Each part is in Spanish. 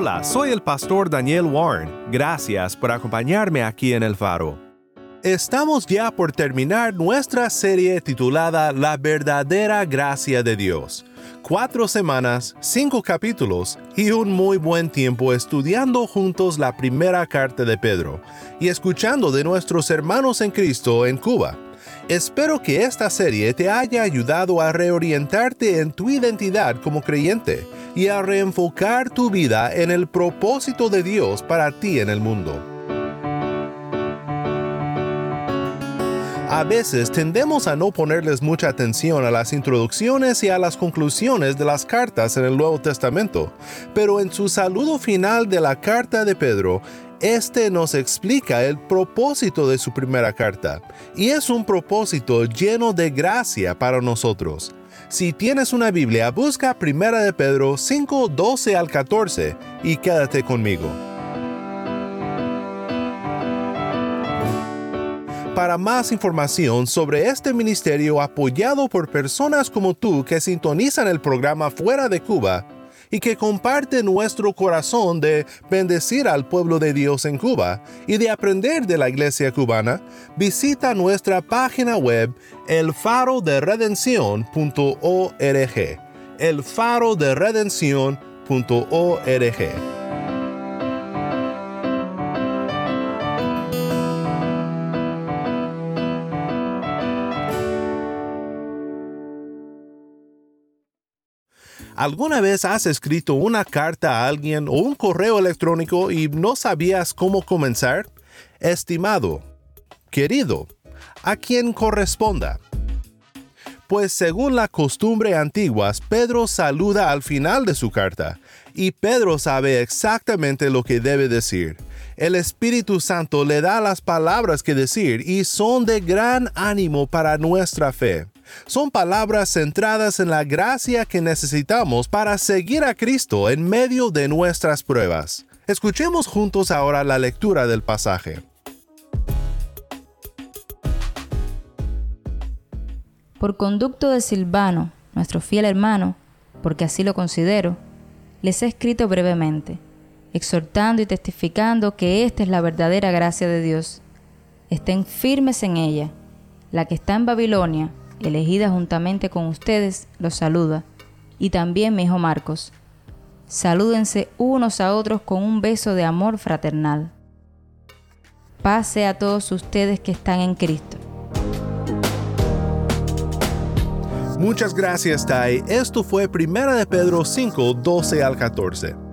Hola, soy el pastor Daniel Warren. Gracias por acompañarme aquí en El Faro. Estamos ya por terminar nuestra serie titulada La verdadera gracia de Dios. Cuatro semanas, cinco capítulos y un muy buen tiempo estudiando juntos la primera carta de Pedro y escuchando de nuestros hermanos en Cristo en Cuba. Espero que esta serie te haya ayudado a reorientarte en tu identidad como creyente y a reenfocar tu vida en el propósito de Dios para ti en el mundo. A veces tendemos a no ponerles mucha atención a las introducciones y a las conclusiones de las cartas en el Nuevo Testamento, pero en su saludo final de la carta de Pedro, este nos explica el propósito de su primera carta, y es un propósito lleno de gracia para nosotros. Si tienes una Biblia, busca Primera de Pedro 5, 12 al 14 y quédate conmigo. Para más información sobre este ministerio apoyado por personas como tú que sintonizan el programa fuera de Cuba y que comparten nuestro corazón de bendecir al pueblo de Dios en Cuba y de aprender de la iglesia cubana, visita nuestra página web elfaroderedencion.org. elfaroderedencion.org. ¿Alguna vez has escrito una carta a alguien o un correo electrónico y no sabías cómo comenzar? Estimado, querido, a quien corresponda. Pues según la costumbre antigua, Pedro saluda al final de su carta, y Pedro sabe exactamente lo que debe decir. El Espíritu Santo le da las palabras que decir y son de gran ánimo para nuestra fe. Son palabras centradas en la gracia que necesitamos para seguir a Cristo en medio de nuestras pruebas. Escuchemos juntos ahora la lectura del pasaje. Por conducto de Silvano, nuestro fiel hermano, porque así lo considero, les he escrito brevemente, exhortando y testificando que esta es la verdadera gracia de Dios. Estén firmes en ella. La que está en Babilonia, elegida juntamente con ustedes, los saluda, y también mi hijo Marcos. Salúdense unos a otros con un beso de amor fraternal. Pase a todos ustedes que están en Cristo. Muchas gracias, Tai. Esto fue Primera de Pedro 5, 12 al 14.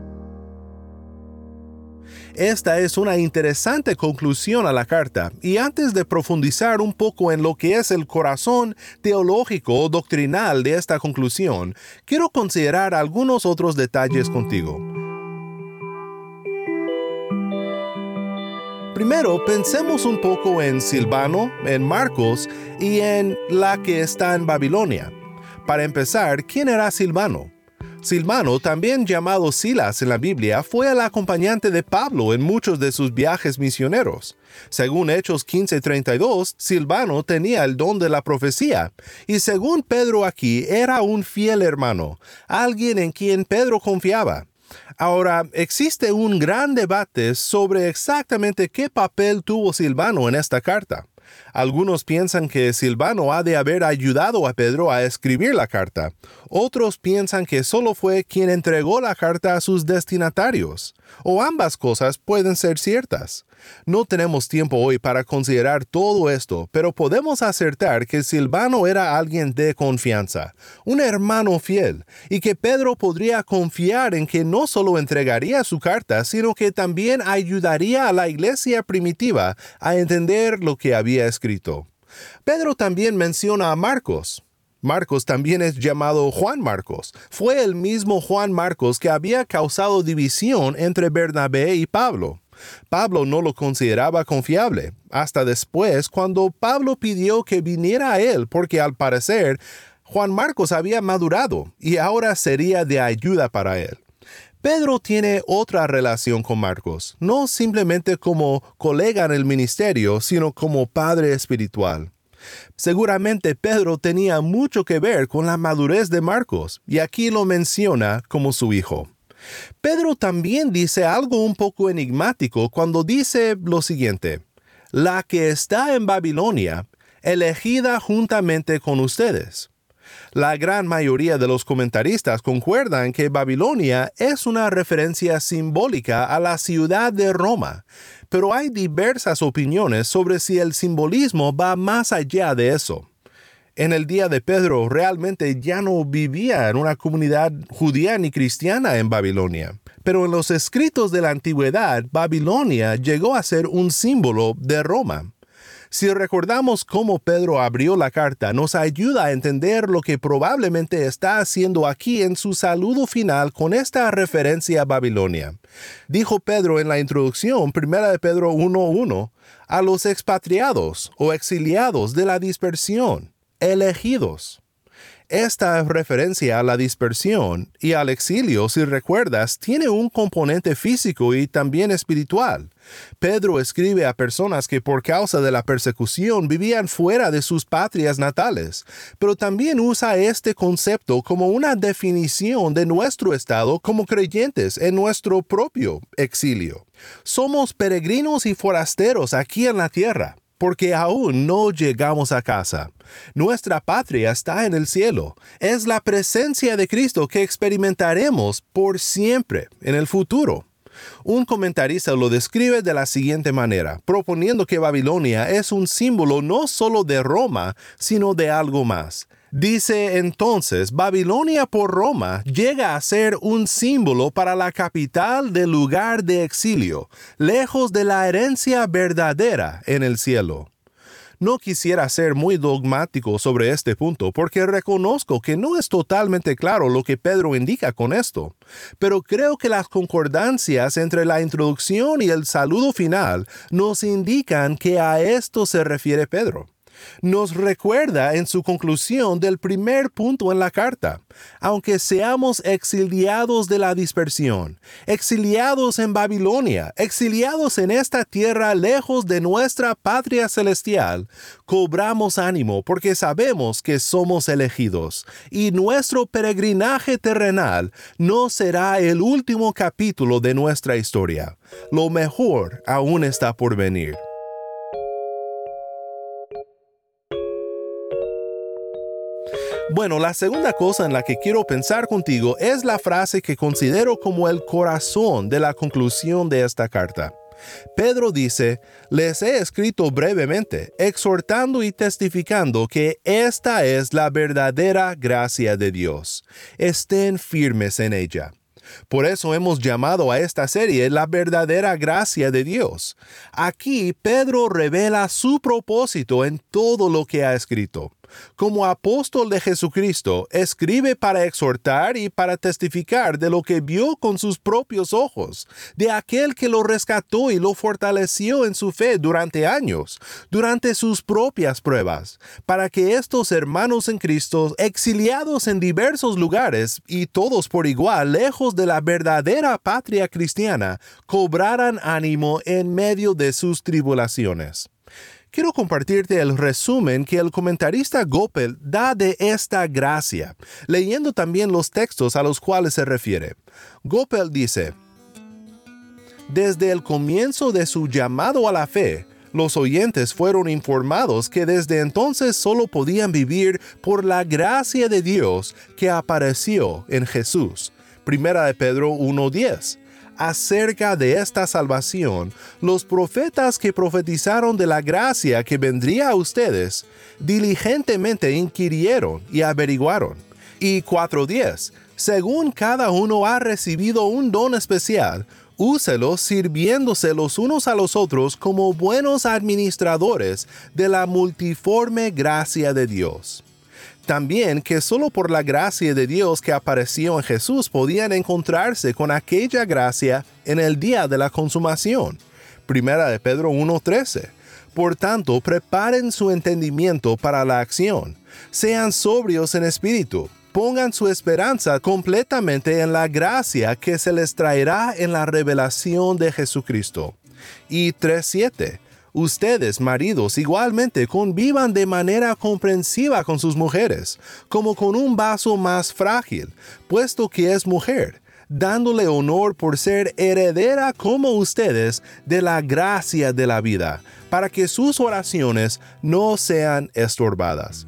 Esta es una interesante conclusión a la carta, y antes de profundizar un poco en lo que es el corazón teológico o doctrinal de esta conclusión, quiero considerar algunos otros detalles contigo. Primero, pensemos un poco en Silvano, en Marcos y en la que está en Babilonia. Para empezar, ¿quién era Silvano? Silvano, también llamado Silas en la Biblia, fue el acompañante de Pablo en muchos de sus viajes misioneros. Según Hechos 15:32, Silvano tenía el don de la profecía, y según Pedro aquí, era un fiel hermano, alguien en quien Pedro confiaba. Ahora, existe un gran debate sobre exactamente qué papel tuvo Silvano en esta carta. Algunos piensan que Silvano ha de haber ayudado a Pedro a escribir la carta. Otros piensan que solo fue quien entregó la carta a sus destinatarios. O ambas cosas pueden ser ciertas. No tenemos tiempo hoy para considerar todo esto, pero podemos acertar que Silvano era alguien de confianza, un hermano fiel, y que Pedro podría confiar en que no solo entregaría su carta, sino que también ayudaría a la iglesia primitiva a entender lo que había escrito. Pedro también menciona a Marcos. Marcos también es llamado Juan Marcos. Fue el mismo Juan Marcos que había causado división entre Bernabé y Pablo. Pablo no lo consideraba confiable, hasta después cuando Pablo pidió que viniera a él porque al parecer Juan Marcos había madurado y ahora sería de ayuda para él. Pedro tiene otra relación con Marcos, no simplemente como colega en el ministerio, sino como padre espiritual. Seguramente Pedro tenía mucho que ver con la madurez de Marcos, y aquí lo menciona como su hijo. Pedro también dice algo un poco enigmático cuando dice lo siguiente, la que está en Babilonia, elegida juntamente con ustedes. La gran mayoría de los comentaristas concuerdan que Babilonia es una referencia simbólica a la ciudad de Roma, pero hay diversas opiniones sobre si el simbolismo va más allá de eso. En el día de Pedro realmente ya no vivía en una comunidad judía ni cristiana en Babilonia, pero en los escritos de la antigüedad Babilonia llegó a ser un símbolo de Roma. Si recordamos cómo Pedro abrió la carta, nos ayuda a entender lo que probablemente está haciendo aquí en su saludo final con esta referencia a Babilonia. Dijo Pedro en la introducción, 1 de Pedro 1.1, a los expatriados o exiliados de la dispersión, elegidos. Esta referencia a la dispersión y al exilio, si recuerdas, tiene un componente físico y también espiritual. Pedro escribe a personas que por causa de la persecución vivían fuera de sus patrias natales, pero también usa este concepto como una definición de nuestro estado como creyentes en nuestro propio exilio. Somos peregrinos y forasteros aquí en la tierra porque aún no llegamos a casa. Nuestra patria está en el cielo. Es la presencia de Cristo que experimentaremos por siempre en el futuro. Un comentarista lo describe de la siguiente manera, proponiendo que Babilonia es un símbolo no solo de Roma, sino de algo más. Dice entonces, Babilonia por Roma llega a ser un símbolo para la capital del lugar de exilio, lejos de la herencia verdadera en el cielo. No quisiera ser muy dogmático sobre este punto porque reconozco que no es totalmente claro lo que Pedro indica con esto, pero creo que las concordancias entre la introducción y el saludo final nos indican que a esto se refiere Pedro nos recuerda en su conclusión del primer punto en la carta. Aunque seamos exiliados de la dispersión, exiliados en Babilonia, exiliados en esta tierra lejos de nuestra patria celestial, cobramos ánimo porque sabemos que somos elegidos y nuestro peregrinaje terrenal no será el último capítulo de nuestra historia. Lo mejor aún está por venir. Bueno, la segunda cosa en la que quiero pensar contigo es la frase que considero como el corazón de la conclusión de esta carta. Pedro dice, les he escrito brevemente, exhortando y testificando que esta es la verdadera gracia de Dios. Estén firmes en ella. Por eso hemos llamado a esta serie la verdadera gracia de Dios. Aquí Pedro revela su propósito en todo lo que ha escrito como apóstol de Jesucristo, escribe para exhortar y para testificar de lo que vio con sus propios ojos, de aquel que lo rescató y lo fortaleció en su fe durante años, durante sus propias pruebas, para que estos hermanos en Cristo, exiliados en diversos lugares y todos por igual lejos de la verdadera patria cristiana, cobraran ánimo en medio de sus tribulaciones quiero compartirte el resumen que el comentarista Gopel da de esta gracia, leyendo también los textos a los cuales se refiere. Gopel dice, Desde el comienzo de su llamado a la fe, los oyentes fueron informados que desde entonces solo podían vivir por la gracia de Dios que apareció en Jesús. Primera de Pedro 1.10 acerca de esta salvación, los profetas que profetizaron de la gracia que vendría a ustedes, diligentemente inquirieron y averiguaron. Y 4.10. Según cada uno ha recibido un don especial, úselo sirviéndose los unos a los otros como buenos administradores de la multiforme gracia de Dios. También que solo por la gracia de Dios que apareció en Jesús podían encontrarse con aquella gracia en el día de la consumación. Primera de Pedro 1.13. Por tanto, preparen su entendimiento para la acción. Sean sobrios en espíritu. Pongan su esperanza completamente en la gracia que se les traerá en la revelación de Jesucristo. Y 3.7 Ustedes, maridos, igualmente convivan de manera comprensiva con sus mujeres, como con un vaso más frágil, puesto que es mujer, dándole honor por ser heredera como ustedes de la gracia de la vida, para que sus oraciones no sean estorbadas.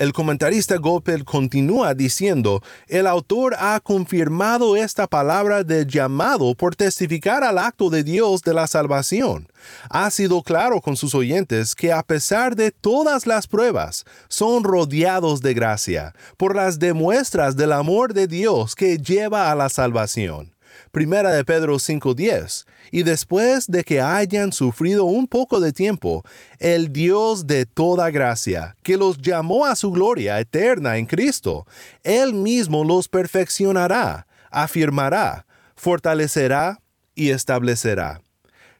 El comentarista Gopel continúa diciendo, el autor ha confirmado esta palabra de llamado por testificar al acto de Dios de la salvación. Ha sido claro con sus oyentes que a pesar de todas las pruebas, son rodeados de gracia, por las demuestras del amor de Dios que lleva a la salvación. Primera de Pedro 5:10, y después de que hayan sufrido un poco de tiempo, el Dios de toda gracia, que los llamó a su gloria eterna en Cristo, Él mismo los perfeccionará, afirmará, fortalecerá y establecerá.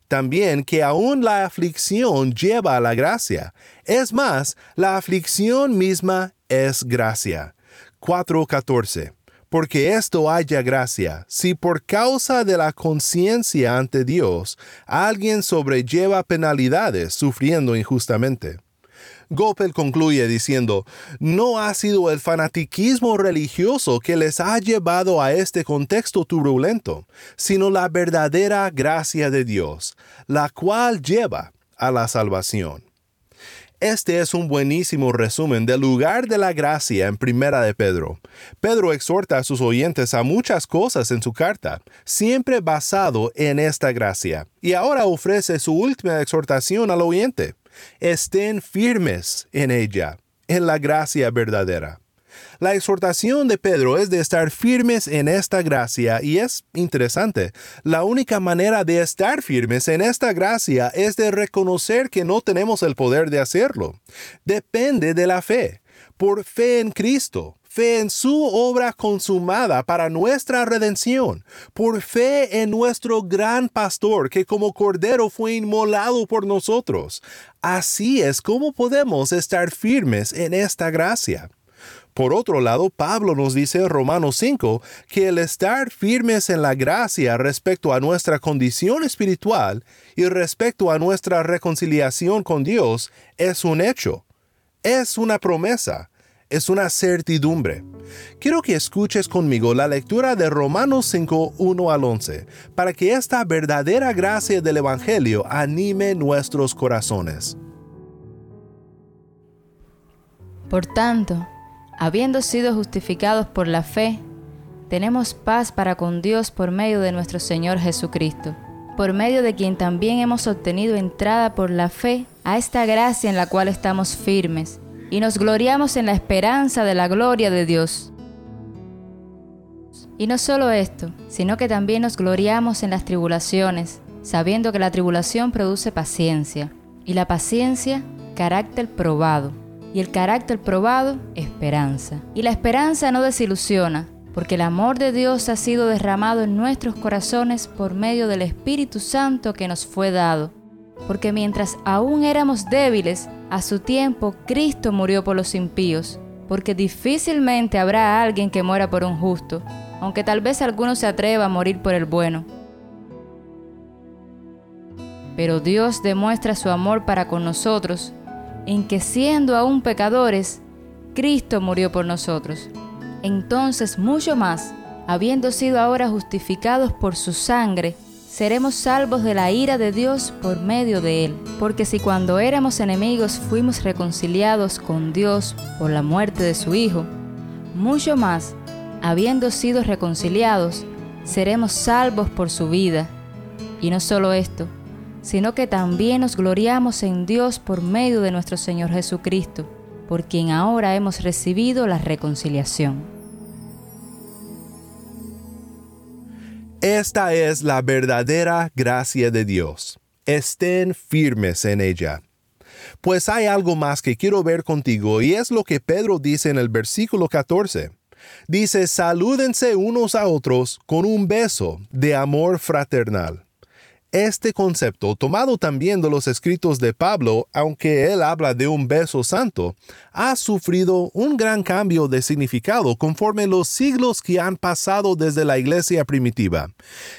También que aún la aflicción lleva a la gracia. Es más, la aflicción misma es gracia. 4.14 porque esto haya gracia, si por causa de la conciencia ante Dios alguien sobrelleva penalidades sufriendo injustamente. Gopel concluye diciendo, no ha sido el fanatiquismo religioso que les ha llevado a este contexto turbulento, sino la verdadera gracia de Dios, la cual lleva a la salvación. Este es un buenísimo resumen del lugar de la gracia en Primera de Pedro. Pedro exhorta a sus oyentes a muchas cosas en su carta, siempre basado en esta gracia. Y ahora ofrece su última exhortación al oyente. Estén firmes en ella, en la gracia verdadera. La exhortación de Pedro es de estar firmes en esta gracia y es interesante. La única manera de estar firmes en esta gracia es de reconocer que no tenemos el poder de hacerlo. Depende de la fe. Por fe en Cristo, fe en su obra consumada para nuestra redención, por fe en nuestro gran pastor que como cordero fue inmolado por nosotros. Así es como podemos estar firmes en esta gracia. Por otro lado, Pablo nos dice en Romanos 5 que el estar firmes en la gracia respecto a nuestra condición espiritual y respecto a nuestra reconciliación con Dios es un hecho, es una promesa, es una certidumbre. Quiero que escuches conmigo la lectura de Romanos 5, 1 al 11, para que esta verdadera gracia del Evangelio anime nuestros corazones. Por tanto, habiendo sido justificados por la fe, tenemos paz para con Dios por medio de nuestro Señor Jesucristo, por medio de quien también hemos obtenido entrada por la fe a esta gracia en la cual estamos firmes, y nos gloriamos en la esperanza de la gloria de Dios. Y no solo esto, sino que también nos gloriamos en las tribulaciones, sabiendo que la tribulación produce paciencia, y la paciencia carácter probado y el carácter probado, esperanza. Y la esperanza no desilusiona, porque el amor de Dios ha sido derramado en nuestros corazones por medio del Espíritu Santo que nos fue dado. Porque mientras aún éramos débiles, a su tiempo Cristo murió por los impíos, porque difícilmente habrá alguien que muera por un justo, aunque tal vez alguno se atreva a morir por el bueno. Pero Dios demuestra su amor para con nosotros en que siendo aún pecadores, Cristo murió por nosotros. Entonces mucho más, habiendo sido ahora justificados por su sangre, seremos salvos de la ira de Dios por medio de él. Porque si cuando éramos enemigos fuimos reconciliados con Dios por la muerte de su Hijo, mucho más, habiendo sido reconciliados, seremos salvos por su vida. Y no solo esto, sino que también nos gloriamos en Dios por medio de nuestro Señor Jesucristo, por quien ahora hemos recibido la reconciliación. Esta es la verdadera gracia de Dios. Estén firmes en ella. Pues hay algo más que quiero ver contigo y es lo que Pedro dice en el versículo 14. Dice, salúdense unos a otros con un beso de amor fraternal. Este concepto, tomado también de los escritos de Pablo, aunque él habla de un beso santo, ha sufrido un gran cambio de significado conforme los siglos que han pasado desde la iglesia primitiva.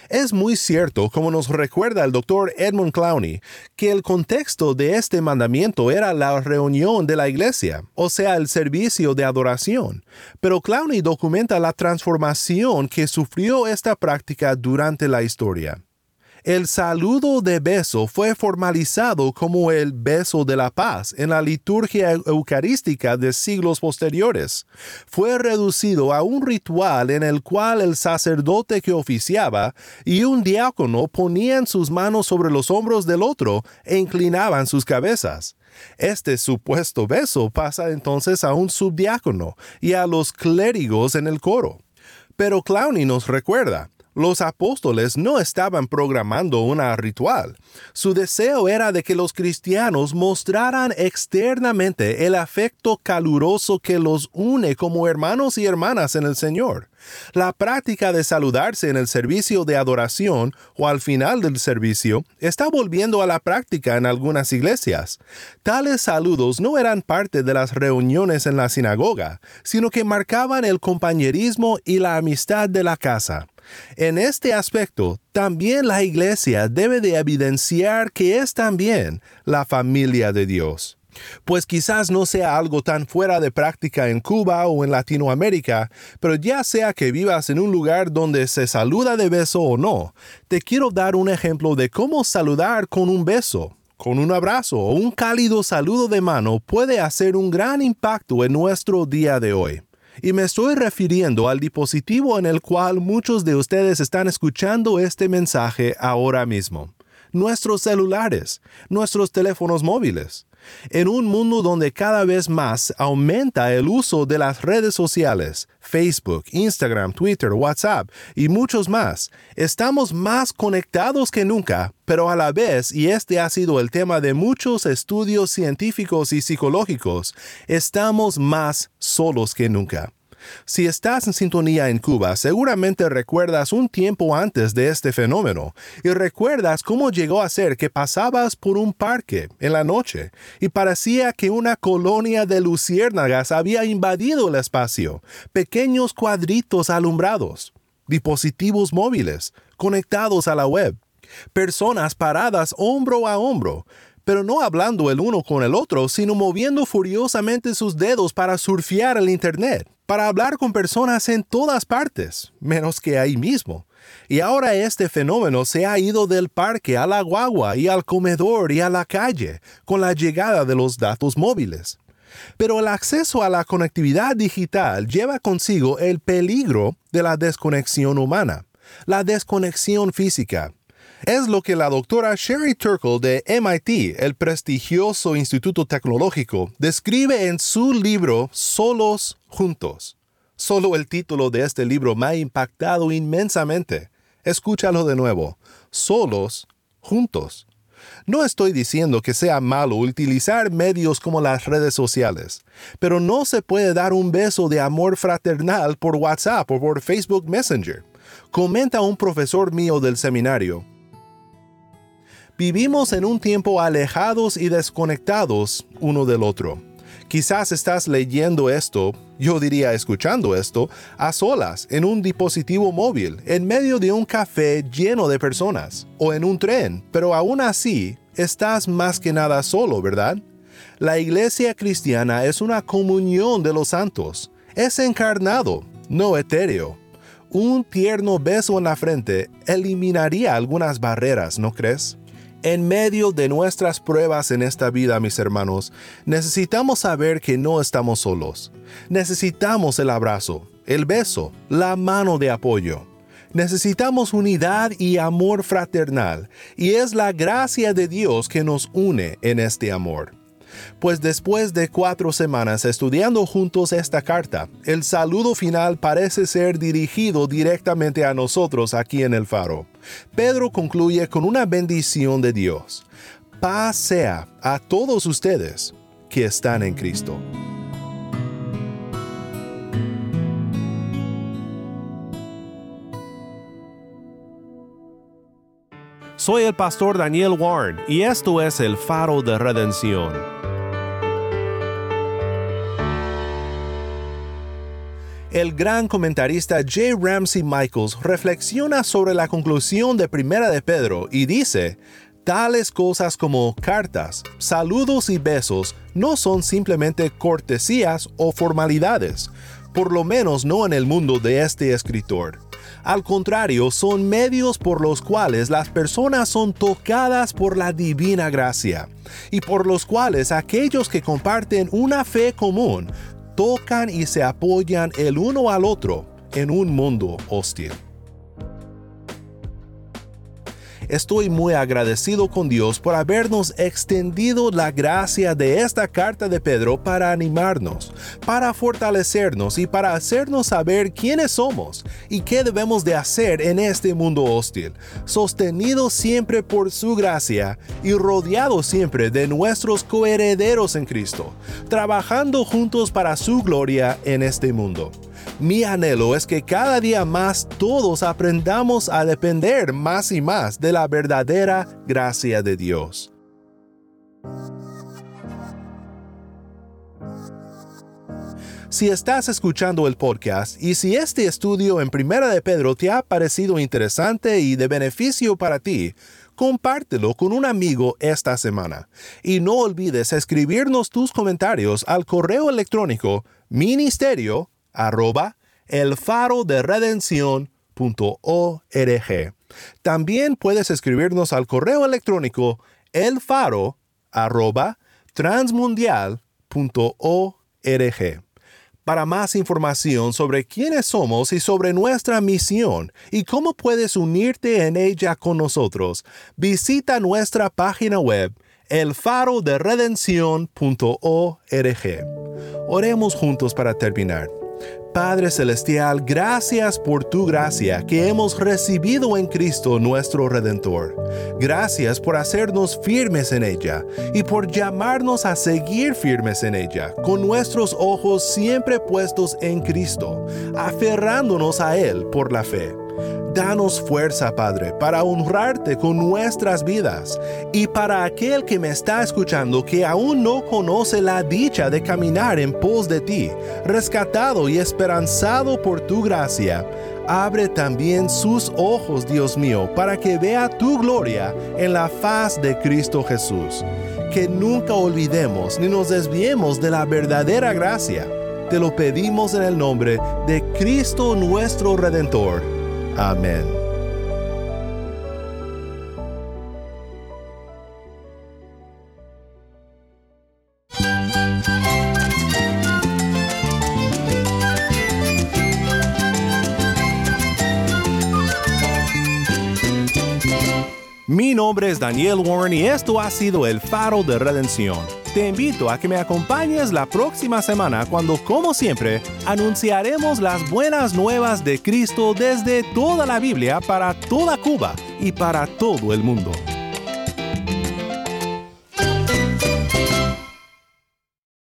Es muy cierto, como nos recuerda el doctor Edmund Clowney, que el contexto de este mandamiento era la reunión de la iglesia, o sea, el servicio de adoración. Pero Clowney documenta la transformación que sufrió esta práctica durante la historia. El saludo de beso fue formalizado como el beso de la paz en la liturgia eucarística de siglos posteriores. Fue reducido a un ritual en el cual el sacerdote que oficiaba y un diácono ponían sus manos sobre los hombros del otro e inclinaban sus cabezas. Este supuesto beso pasa entonces a un subdiácono y a los clérigos en el coro. Pero Clowney nos recuerda, los apóstoles no estaban programando una ritual. Su deseo era de que los cristianos mostraran externamente el afecto caluroso que los une como hermanos y hermanas en el Señor. La práctica de saludarse en el servicio de adoración o al final del servicio está volviendo a la práctica en algunas iglesias. Tales saludos no eran parte de las reuniones en la sinagoga, sino que marcaban el compañerismo y la amistad de la casa. En este aspecto, también la iglesia debe de evidenciar que es también la familia de Dios. Pues quizás no sea algo tan fuera de práctica en Cuba o en Latinoamérica, pero ya sea que vivas en un lugar donde se saluda de beso o no, te quiero dar un ejemplo de cómo saludar con un beso. Con un abrazo o un cálido saludo de mano puede hacer un gran impacto en nuestro día de hoy. Y me estoy refiriendo al dispositivo en el cual muchos de ustedes están escuchando este mensaje ahora mismo. Nuestros celulares, nuestros teléfonos móviles. En un mundo donde cada vez más aumenta el uso de las redes sociales, Facebook, Instagram, Twitter, WhatsApp y muchos más, estamos más conectados que nunca, pero a la vez, y este ha sido el tema de muchos estudios científicos y psicológicos, estamos más solos que nunca. Si estás en sintonía en Cuba, seguramente recuerdas un tiempo antes de este fenómeno y recuerdas cómo llegó a ser que pasabas por un parque en la noche y parecía que una colonia de luciérnagas había invadido el espacio, pequeños cuadritos alumbrados, dispositivos móviles conectados a la web, personas paradas hombro a hombro, pero no hablando el uno con el otro, sino moviendo furiosamente sus dedos para surfear el Internet para hablar con personas en todas partes, menos que ahí mismo. Y ahora este fenómeno se ha ido del parque a la guagua y al comedor y a la calle con la llegada de los datos móviles. Pero el acceso a la conectividad digital lleva consigo el peligro de la desconexión humana, la desconexión física, es lo que la doctora Sherry Turkle de MIT, el prestigioso instituto tecnológico, describe en su libro Solos Juntos. Solo el título de este libro me ha impactado inmensamente. Escúchalo de nuevo. Solos Juntos. No estoy diciendo que sea malo utilizar medios como las redes sociales, pero no se puede dar un beso de amor fraternal por WhatsApp o por Facebook Messenger. Comenta un profesor mío del seminario. Vivimos en un tiempo alejados y desconectados uno del otro. Quizás estás leyendo esto, yo diría escuchando esto, a solas, en un dispositivo móvil, en medio de un café lleno de personas, o en un tren, pero aún así, estás más que nada solo, ¿verdad? La iglesia cristiana es una comunión de los santos, es encarnado, no etéreo. Un tierno beso en la frente eliminaría algunas barreras, ¿no crees? En medio de nuestras pruebas en esta vida, mis hermanos, necesitamos saber que no estamos solos. Necesitamos el abrazo, el beso, la mano de apoyo. Necesitamos unidad y amor fraternal, y es la gracia de Dios que nos une en este amor pues después de cuatro semanas estudiando juntos esta carta, el saludo final parece ser dirigido directamente a nosotros aquí en el faro. Pedro concluye con una bendición de Dios. Paz sea a todos ustedes que están en Cristo. Soy el pastor Daniel Warren y esto es el faro de redención. El gran comentarista J. Ramsey Michaels reflexiona sobre la conclusión de Primera de Pedro y dice, tales cosas como cartas, saludos y besos no son simplemente cortesías o formalidades, por lo menos no en el mundo de este escritor. Al contrario, son medios por los cuales las personas son tocadas por la divina gracia y por los cuales aquellos que comparten una fe común tocan y se apoyan el uno al otro en un mundo hostil. Estoy muy agradecido con Dios por habernos extendido la gracia de esta carta de Pedro para animarnos, para fortalecernos y para hacernos saber quiénes somos y qué debemos de hacer en este mundo hostil, sostenidos siempre por su gracia y rodeados siempre de nuestros coherederos en Cristo, trabajando juntos para su gloria en este mundo. Mi anhelo es que cada día más todos aprendamos a depender más y más de la verdadera gracia de Dios. Si estás escuchando el podcast y si este estudio en Primera de Pedro te ha parecido interesante y de beneficio para ti, compártelo con un amigo esta semana. Y no olvides escribirnos tus comentarios al correo electrónico ministerio arroba el faro de También puedes escribirnos al correo electrónico el faro arroba transmundial.org. Para más información sobre quiénes somos y sobre nuestra misión y cómo puedes unirte en ella con nosotros, visita nuestra página web elfaroderedención.org. Oremos juntos para terminar. Padre Celestial, gracias por tu gracia que hemos recibido en Cristo nuestro Redentor. Gracias por hacernos firmes en ella y por llamarnos a seguir firmes en ella, con nuestros ojos siempre puestos en Cristo, aferrándonos a Él por la fe. Danos fuerza, Padre, para honrarte con nuestras vidas. Y para aquel que me está escuchando que aún no conoce la dicha de caminar en pos de ti, rescatado y esperanzado por tu gracia, abre también sus ojos, Dios mío, para que vea tu gloria en la faz de Cristo Jesús. Que nunca olvidemos ni nos desviemos de la verdadera gracia. Te lo pedimos en el nombre de Cristo nuestro Redentor. Amen. Daniel Warren y esto ha sido el faro de redención. Te invito a que me acompañes la próxima semana cuando, como siempre, anunciaremos las buenas nuevas de Cristo desde toda la Biblia para toda Cuba y para todo el mundo.